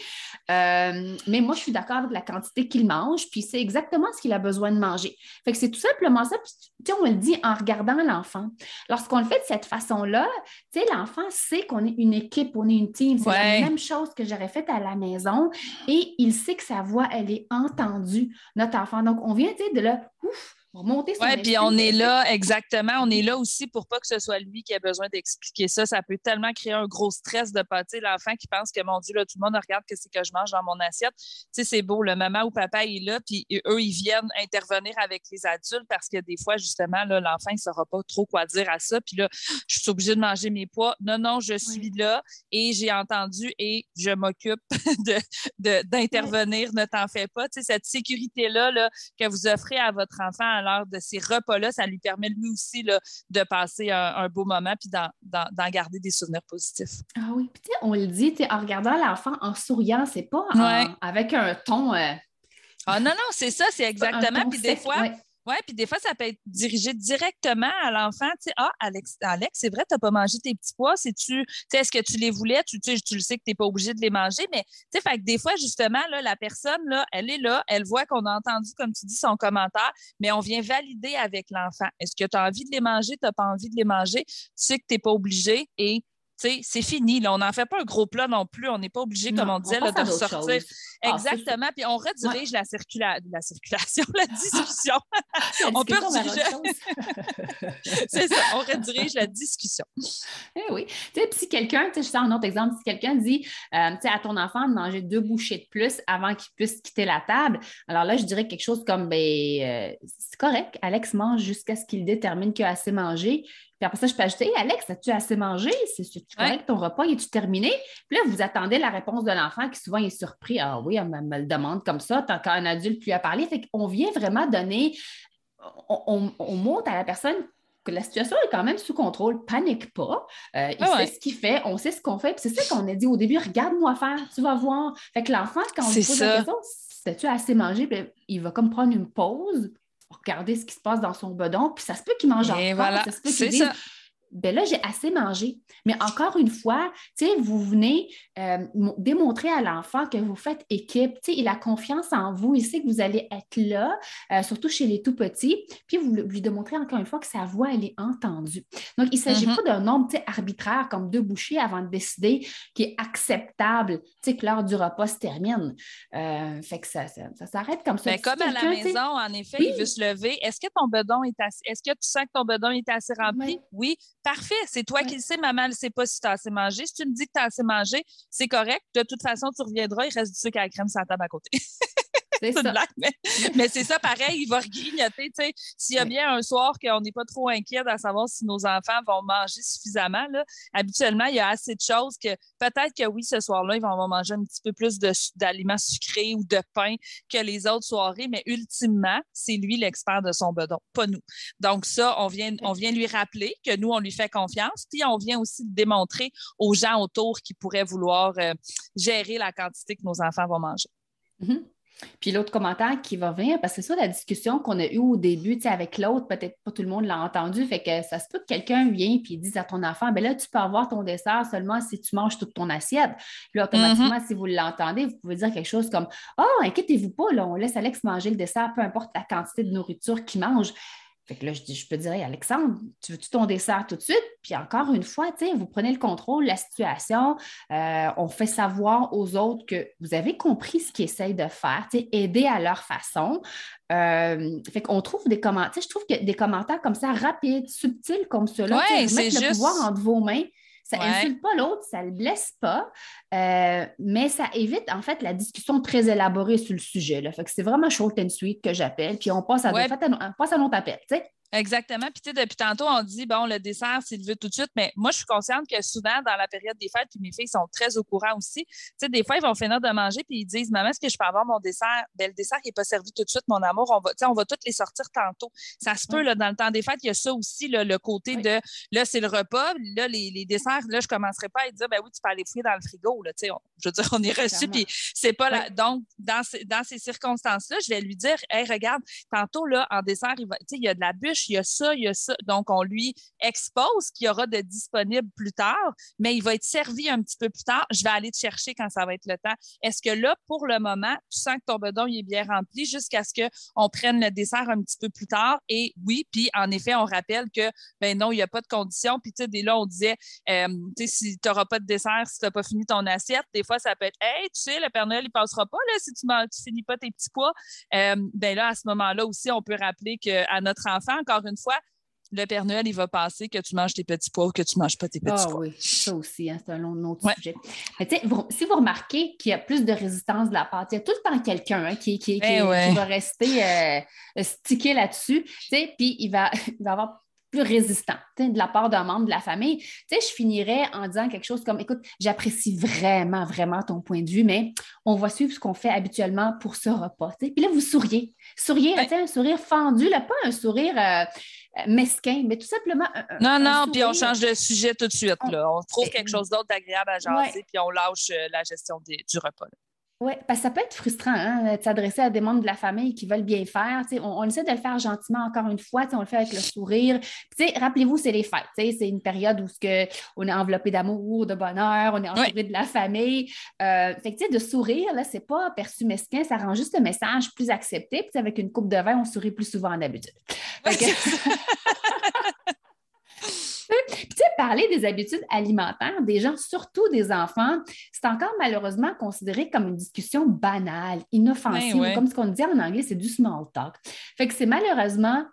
euh, mais moi, je suis d'accord avec la quantité qu'il mange, puis c'est exactement ce qu'il a besoin de manger. Fait que c'est tout simplement ça, puis tu sais, on le dit en regardant l'enfant. Lorsqu'on le fait de cette façon-là, tu sais, l'enfant sait qu'on est une équipe, on est une team, c'est la même chose que j'aurais fait à la maison, et il sait que sa voix, elle est entendue, notre enfant. Donc, on vient, tu sais, de là, ouf, oui, puis on est là, exactement. On est là aussi pour pas que ce soit lui qui ait besoin d'expliquer ça. Ça peut tellement créer un gros stress de pâté. L'enfant qui pense que, mon Dieu, là, tout le monde regarde que c'est que je mange dans mon assiette. Tu sais, c'est beau. Le maman ou papa est là, puis eux, ils viennent intervenir avec les adultes parce que des fois, justement, l'enfant, il ne saura pas trop quoi dire à ça. Puis là, je suis obligée de manger mes poids. Non, non, je suis là et j'ai entendu et je m'occupe (laughs) d'intervenir. De, ne t'en fais pas. Tu sais, cette sécurité-là là, que vous offrez à votre enfant à l'heure de ces repas-là, ça lui permet lui aussi là, de passer un, beau moment puis d'en garder des souvenirs positifs. Ah oui, puis on le dit, en regardant l'enfant en souriant, c'est pas avec un ton. Euh, ah non, non, c'est ça, c'est exactement. Puis des fois, oui, puis des fois, ça peut être dirigé directement à l'enfant. Tu sais, ah, Alex, Alex c'est vrai, tu n'as pas mangé tes petits pois. tu est-ce que tu les voulais? Tu, le sais que tu n'es pas obligé de les manger. Mais tu sais, fait que des fois, justement, la personne, elle est là, elle voit qu'on a entendu, comme tu dis, son commentaire, mais on vient valider avec l'enfant. Est-ce que tu as envie de les manger? Tu n'as pas envie de les manger? Tu sais que tu n'es pas obligé et c'est fini. Là. On n'en fait pas un gros plat non plus. On n'est pas obligé, comme on disait, de sortir. Ah, Exactement. Puis on redirige la, la circulation, (laughs) la discussion. (laughs) on peut rediriger. (laughs) c'est ça, on redirige la discussion. Eh oui. Tu sais, si quelqu'un, je sais un autre exemple, si quelqu'un dit euh, à ton enfant de manger deux bouchées de plus avant qu'il puisse quitter la table, alors là, je dirais quelque chose comme ben, euh, c'est correct, Alex mange jusqu'à ce qu'il détermine qu'il a assez mangé. Puis après ça, je peux ajouter Alex, as-tu assez mangé? C'est-tu correct? Ton repas? Es-tu terminé? Puis là, vous attendez la réponse de l'enfant qui souvent est surpris. Ah oui, elle me, le demande comme ça, tant qu'un adulte lui a parlé. Fait qu'on vient vraiment donner, on, montre à la personne que la situation est quand même sous contrôle, panique pas. Euh, il sait ce qu'il fait, on sait ce qu'on fait. Puis c'est ça qu'on a dit au début, regarde-moi faire, tu vas voir. Fait que l'enfant, quand on lui pose la question, as-tu assez mangé? il va comme prendre une pause regarder ce qui se passe dans son bedon, puis ça se peut qu'il mange encore, voilà, ça se peut qu'il dise ben là, j'ai assez mangé. Mais encore une fois, vous venez euh, démontrer à l'enfant que vous faites équipe. Il a confiance en vous, il sait que vous allez être là, euh, surtout chez les tout petits. Puis vous lui démontrez encore une fois que sa voix, elle est entendue. Donc, il ne s'agit mm-hmm. pas d'un nombre arbitraire comme deux bouchées avant de décider qui est acceptable, que l'heure du repas se termine. Euh, fait que ça, ça, s'arrête comme ça. Mais ben, comme à la maison, en effet, il veut se lever. Est-ce que ton bedon est assez... Est-ce que tu sens que ton bedon est assez rempli? oui Parfait, c'est toi qui le sais, maman ne sait pas si tu as assez mangé. Si tu me dis que tu as assez mangé, c'est correct. De toute façon, tu reviendras, il reste du sucre à la crème sur la table à côté. (laughs) C'est ça. (laughs) mais, c'est ça, pareil, il va regrignoter. S'il y a bien un soir qu'on n'est pas trop inquiet de savoir si nos enfants vont manger suffisamment, là, habituellement, il y a assez de choses que peut-être que oui, ce soir-là, ils vont manger un petit peu plus d'aliments sucrés ou de pain que les autres soirées, mais ultimement, c'est lui l'expert de son bedon, pas nous. Donc, ça, on vient, on vient lui rappeler que nous, on lui fait confiance, puis on vient aussi démontrer aux gens autour qui pourraient vouloir euh, gérer la quantité que nos enfants vont manger. Mm-hmm. Puis l'autre commentaire qui va venir, parce que c'est ça la discussion qu'on a eue au début avec l'autre, peut-être pas tout le monde l'a entendu, fait que ça se peut que quelqu'un vienne et dise à ton enfant, ben là, tu peux avoir ton dessert seulement si tu manges toute ton assiette. Puis automatiquement, mm-hmm. si vous l'entendez, vous pouvez dire quelque chose comme Oh, inquiétez-vous pas, là, on laisse Alex manger le dessert, peu importe la quantité de nourriture qu'il mange. Fait que là, je, dis, je peux dire, Alexandre, tu veux-tu ton dessert tout de suite? Puis encore une fois, vous prenez le contrôle de la situation. Euh, on fait savoir aux autres que vous avez compris ce qu'ils essayent de faire, aider à leur façon. Euh, fait qu'on trouve des commentaires, je trouve que des commentaires comme ça, rapides, subtils comme cela, ouais, c'est le pouvoir entre vos mains. Ça n'insulte pas l'autre, ça ne le blesse pas, euh, mais ça évite en fait la discussion très élaborée sur le sujet. Là. Fait que c'est vraiment short and sweet que j'appelle, puis on passe à, ouais. on passe à notre appel. sais. Exactement. Puis, tu sais, depuis tantôt, on dit, bon, le dessert, s'il veut tout de suite. Mais moi, je suis consciente que souvent, dans la période des fêtes, puis mes filles sont très au courant aussi. Tu sais, des fois, ils vont finir de manger, puis ils disent, maman, est-ce que je peux avoir mon dessert? Ben, le dessert, il n'est pas servi tout de suite, mon amour. On va, on va toutes les sortir tantôt. Ça se peut, là, dans le temps des fêtes, il y a ça aussi, là, le côté de, là, c'est le repas. Là, les, les, desserts, là, je ne commencerai pas à dire, ben oui, tu peux aller fouiller dans le frigo, là. Tu sais, je veux dire, on est reçu, puis c'est pas là. Donc, dans, dans ces circonstances-là, je vais lui dire, hey, regarde, tantôt, là, en dessert, il, va, il y a de la bûche, il y a ça, il y a donc, on lui expose qu'il y aura de disponible plus tard, mais il va être servi un petit peu plus tard. Je vais aller te chercher quand ça va être le temps. Est-ce que là, pour le moment, tu sens que ton bedon est bien rempli jusqu'à ce qu'on prenne le dessert un petit peu plus tard? Et oui, puis en effet, on rappelle que, ben non, il n'y a pas de condition. Puis, tu sais, dès là, on disait, euh, tu sais, si tu n'auras pas de dessert, si tu n'as pas fini ton assiette, des fois, ça peut être, hey, tu sais, le Père Noël, il passera pas, là, si tu ne finis pas tes petits pois. Euh, ben là, à ce moment-là aussi, on peut rappeler qu'à notre enfant, encore une fois, le Père Noël, il va passer que tu manges tes petits pois ou que tu ne manges pas tes petits ah, pois. oui, ça aussi, hein, c'est un autre sujet. Mais si vous remarquez qu'il y a plus de résistance de la part, il y a tout le temps quelqu'un hein, qui, qui, eh va rester euh, stické là-dessus, puis il va, (laughs) il va avoir plus résistant de la part d'un membre de la famille. Tu sais, je finirais en disant quelque chose comme écoute, j'apprécie vraiment, vraiment ton point de vue, mais on va suivre ce qu'on fait habituellement pour ce repas. Puis là, vous souriez. Souriez, un sourire fendu, là, pas un sourire. Euh, mesquin, mais tout simplement. non, non, puis on change de sujet tout de suite. Là. On trouve quelque chose d'autre d'agréable à jaser, puis on lâche euh, la gestion du repas. Oui, parce que ça peut être frustrant hein, de s'adresser à des membres de la famille qui veulent bien faire. On, on, essaie de le faire gentiment encore une fois, on le fait avec le sourire. Rappelez-vous, c'est les fêtes. C'est une période où que on est enveloppé d'amour, de bonheur, on est entouré de la famille. Euh, fait que, de sourire, ce n'est pas perçu mesquin, ça rend juste le message plus accepté. Puis avec une coupe de vin, on sourit plus souvent d'habitude. tu sais, parler des habitudes alimentaires des gens, surtout des enfants, c'est encore malheureusement considéré comme une discussion banale, inoffensive, comme ce qu'on dit en anglais, c'est du small talk. Fait que c'est malheureusement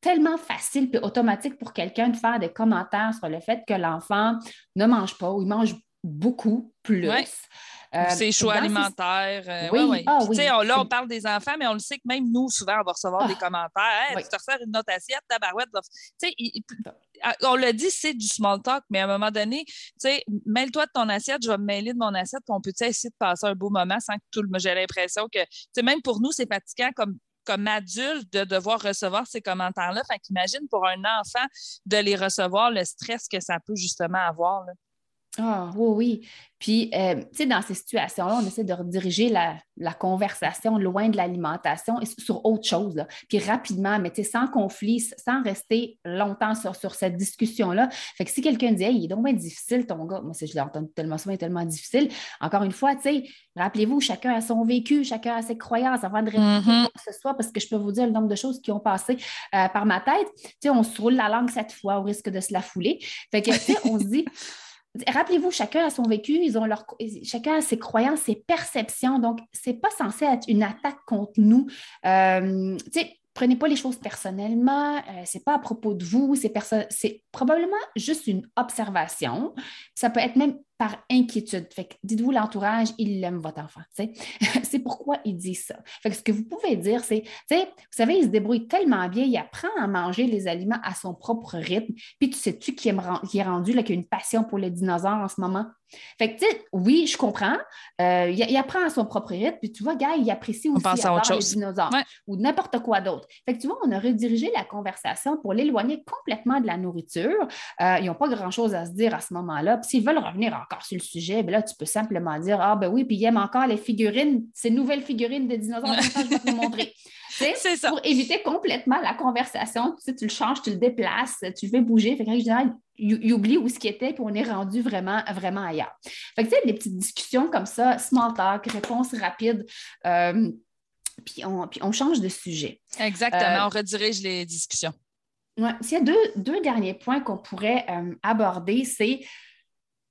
tellement facile et automatique pour quelqu'un de faire des commentaires sur le fait que l'enfant ne mange pas ou il mange beaucoup plus. Euh, ses choix alimentaires. Euh, oui, ah là, on parle des enfants, mais on le sait que même nous, souvent, on va recevoir des ah. commentaires. Hey, Tu te resserres une autre assiette, tabarouette. Ah, on l'a dit, c'est du small talk, mais à un moment donné, mêle-toi de ton assiette, je vais me mêler de mon assiette, puis on peut essayer de passer un beau moment sans que tout le monde. J'ai l'impression que, même pour nous, c'est fatigant comme comme adulte de devoir recevoir ces commentaires-là. Fait qu'imagine pour un enfant de les recevoir, le stress que ça peut justement avoir. Là. Ah, oui, oui. Puis, euh, tu sais, dans ces situations-là, on essaie de rediriger la, conversation loin de l'alimentation et sur autre chose. Puis rapidement, mais tu sais, sans conflit, sans rester longtemps sur, sur cette discussion-là. Fait que si quelqu'un dit, hey, il est donc bien difficile, ton gars, moi, je l'ai entendu tellement souvent, il est tellement difficile. Encore une fois, tu sais, rappelez-vous, chacun a son vécu, chacun a ses croyances avant de répondre mm-hmm. quoi que ce soit, parce que je peux vous dire le nombre de choses qui ont passé euh, par ma tête. Tu sais, on se roule la langue cette fois au risque de se la fouler. Fait que, tu sais, on se dit, Rappelez-vous, chacun a son vécu, chacun a ses croyances, ses perceptions. Donc, ce n'est pas censé être une attaque contre nous. Euh, prenez pas les choses personnellement, euh, c'est pas à propos de vous, c'est probablement juste une observation. Ça peut être même par inquiétude. Fait que dites-vous l'entourage, il aime votre enfant. (laughs) c'est pourquoi il dit ça. Fait ce que vous pouvez dire, c'est, vous savez, il se débrouille tellement bien, il apprend à manger les aliments à son propre rythme. Puis tu sais-tu qui, qui est rendu, là, qui a une passion pour les dinosaures en ce moment? Fait que, tu sais, oui, je comprends. Euh, il, apprend à son propre rythme, puis tu vois, gars, il apprécie aussi les dinosaures ou n'importe quoi d'autre. Fait que, tu vois, on a redirigé la conversation pour l'éloigner complètement de la nourriture. Euh, ils n'ont pas grand-chose à se dire à ce moment-là. Puis s'ils veulent revenir encore sur le sujet, bien là, tu peux simplement dire, ah ben oui, puis il aime encore les figurines, ces nouvelles figurines de dinosaures, je vais te montrer. (laughs) C'est ça. Pour éviter complètement la conversation, tu, sais, tu le changes, tu le déplaces, tu le fais bouger. Fait que, il, oublie où ce qui était, puis on est rendu vraiment, vraiment ailleurs. Fait que, tu sais, des petites discussions comme ça, small talk, réponse rapide, euh, puis, on, puis on change de sujet. Exactement, euh, on redirige les discussions. Ouais. S'il y a deux, derniers points qu'on pourrait euh, aborder, c'est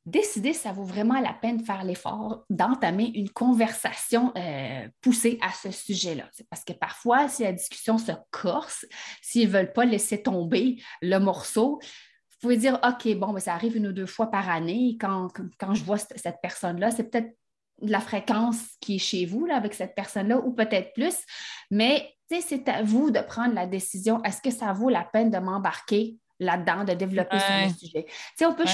décider si ça vaut vraiment la peine de faire l'effort d'entamer une conversation euh, poussée à ce sujet-là. C'est parce que parfois, si la discussion se corse, s'ils ne veulent pas laisser tomber le morceau, pouvez dire, OK, bon, mais ça arrive une ou deux fois par année. Quand, quand je vois cette personne-là, c'est peut-être la fréquence qui est chez vous là, avec cette personne-là ou peut-être plus. Mais c'est à vous de prendre la décision. Est-ce que ça vaut la peine de m'embarquer là-dedans, de développer sur le sujet? on peut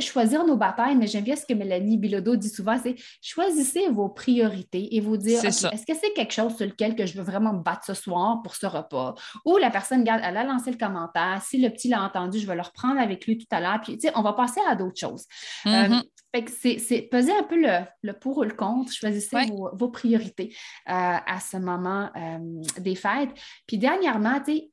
choisir nos batailles, mais j'aime bien ce que Mélanie Bilodeau dit souvent, c'est choisissez vos priorités et vous dire, est-ce que c'est quelque chose sur lequel que je veux vraiment me battre ce soir pour ce repas? Ou la personne, regarde, elle a lancé le commentaire, si le petit l'a entendu, je vais le reprendre avec lui tout à l'heure, puis on va passer à d'autres choses. Euh, mm-hmm. c'est peser un peu le, pour ou le contre, choisissez vos, priorités euh, à ce moment euh, des fêtes. Puis dernièrement, tu sais,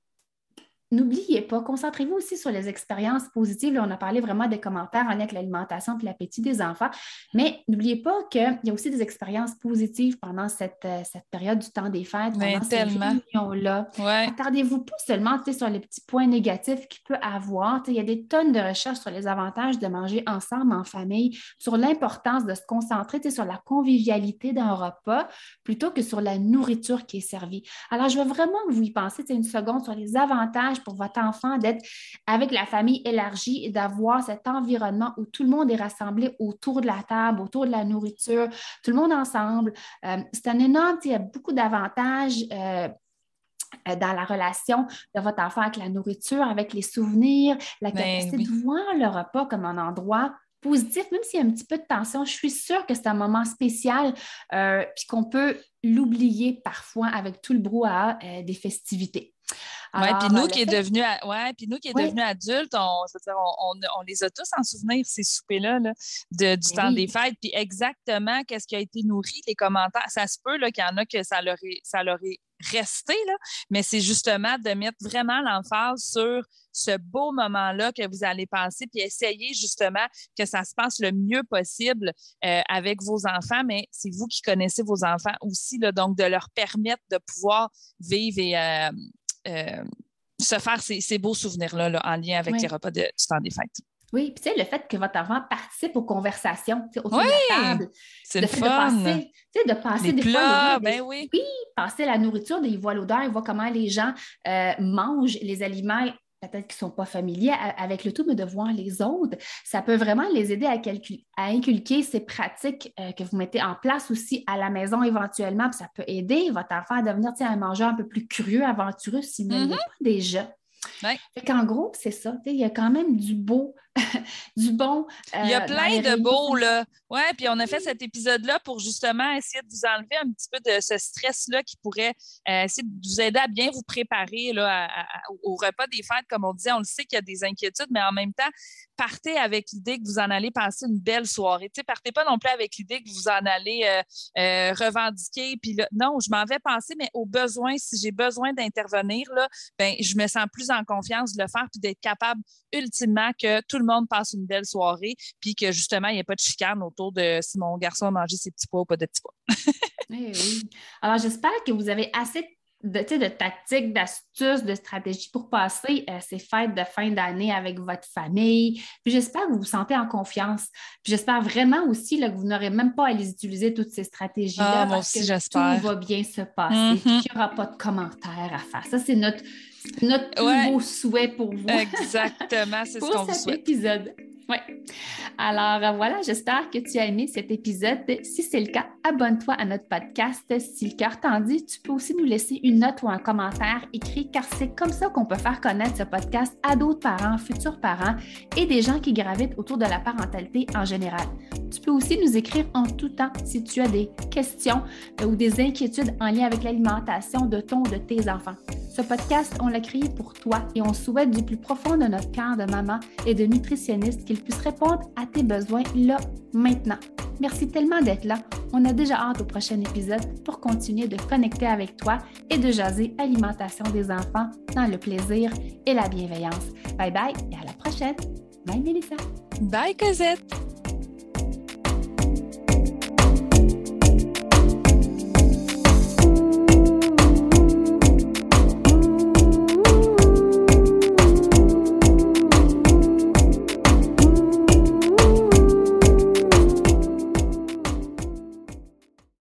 N'oubliez pas, concentrez-vous aussi sur les expériences positives. Là, on a parlé vraiment des commentaires en lien avec l'alimentation et l'appétit des enfants, mais n'oubliez pas qu'il y a aussi des expériences positives pendant cette, euh, cette période du temps des fêtes, pendant ces réunions-là. Attardez-vous pas seulement sur les petits points négatifs qu'il peut avoir. Il y a des tonnes de recherches sur les avantages de manger ensemble en famille, sur l'importance de se concentrer sur la convivialité d'un repas plutôt que sur la nourriture qui est servie. Alors, je veux vraiment que vous y pensez une seconde sur les avantages pour votre enfant d'être avec la famille élargie et d'avoir cet environnement où tout le monde est rassemblé autour de la table, autour de la nourriture, tout le monde ensemble. Euh, c'est un énorme, il y a beaucoup d'avantages. Euh, euh, dans la relation de votre enfant avec la nourriture, avec les souvenirs, la ben capacité de voir le repas comme un endroit positif, même s'il y a un petit peu de tension, je suis sûre que c'est un moment spécial, puis qu'on peut l'oublier parfois avec tout le brouhaha des festivités. Oui, puis nous, qui est devenu, ouais, puis nous qui est devenu adultes, on, on, les a tous en souvenir, ces soupers-là, de, du temps des fêtes. Puis exactement qu'est-ce qui a été nourri, les commentaires. Ça se peut qu'il y en a que ça leur est, ça leur est resté, là, mais c'est justement de mettre vraiment l'emphase sur ce beau moment-là que vous allez passer, puis essayer justement que ça se passe le mieux possible euh, avec vos enfants, mais c'est vous qui connaissez vos enfants aussi, là, donc de leur permettre de pouvoir vivre et euh, euh, se faire ces, beaux souvenirs-là en lien avec les repas de, du temps des fêtes. Oui, puis tu sais, le fait que votre enfant participe aux conversations autour de la table. C'est le fun. De passer, de passer des plats, ben oui. oui. passer la nourriture, il voit l'odeur, il voit comment les gens euh, mangent les aliments peut-être qu'ils ne sont pas familiers avec le tout, mais de voir les autres, ça peut vraiment les aider à, à inculquer ces pratiques euh, que vous mettez en place aussi à la maison éventuellement. Puis ça peut aider votre enfant à devenir un mangeur un peu plus curieux, aventureux s'il ne l'est mm-hmm. pas déjà. Ouais. En gros, c'est ça. Il y a quand même du beau, (laughs) du bon. il y a euh, plein de beaux, là. Oui, puis on a fait cet épisode-là pour justement essayer de vous enlever un petit peu de ce stress-là qui pourrait euh, essayer de vous aider à bien vous préparer là, au repas des fêtes. Comme on disait, on le sait qu'il y a des inquiétudes, mais en même temps, partez avec l'idée que vous en allez passer une belle soirée. Partez pas non plus avec l'idée que vous en allez euh, revendiquer. Puis non, je m'en vais penser, mais au besoin, si j'ai besoin d'intervenir, là, ben, je me sens plus en confiance de le faire puis d'être capable ultimement que tout le monde passe une belle soirée puis que justement, il n'y ait pas de chicane autour de si mon garçon a mangé ses petits pois ou pas de petits pois. oui, (laughs) oui. Alors, j'espère que vous avez assez de, de tactiques, d'astuces, de stratégies pour passer euh, ces fêtes de fin d'année avec votre famille. Puis j'espère que vous vous sentez en confiance. Puis j'espère vraiment aussi là, que vous n'aurez même pas à les utiliser, toutes ces stratégies-là, ah, parce que tout va bien se passer. Mm-hmm. il n'y aura pas de commentaires à faire. Ça, c'est notre, notre plus beau souhait pour vous. Exactement, c'est ce (laughs) qu'on vous souhaite. épisode. Oui. Alors euh, voilà, j'espère que tu as aimé cet épisode. Si c'est le cas, abonne-toi à notre podcast. Si le cœur t'en dit, tu peux aussi nous laisser une note ou un commentaire écrit car c'est comme ça qu'on peut faire connaître ce podcast à d'autres parents, futurs parents et des gens qui gravitent autour de la parentalité en général. Tu peux aussi nous écrire en tout temps si tu as des questions euh, ou des inquiétudes en lien avec l'alimentation de ton ou de tes enfants. Ce podcast, on l'a créé pour toi et on souhaite du plus profond de notre cœur de maman et de nutritionniste qu'il puisse répondre à tes besoins là, maintenant. Merci tellement d'être là. On a déjà hâte au prochain épisode pour continuer de connecter avec toi et de jaser alimentation des enfants dans le plaisir et la bienveillance. Bye bye et à la prochaine. Bye Mélissa. Bye Cosette.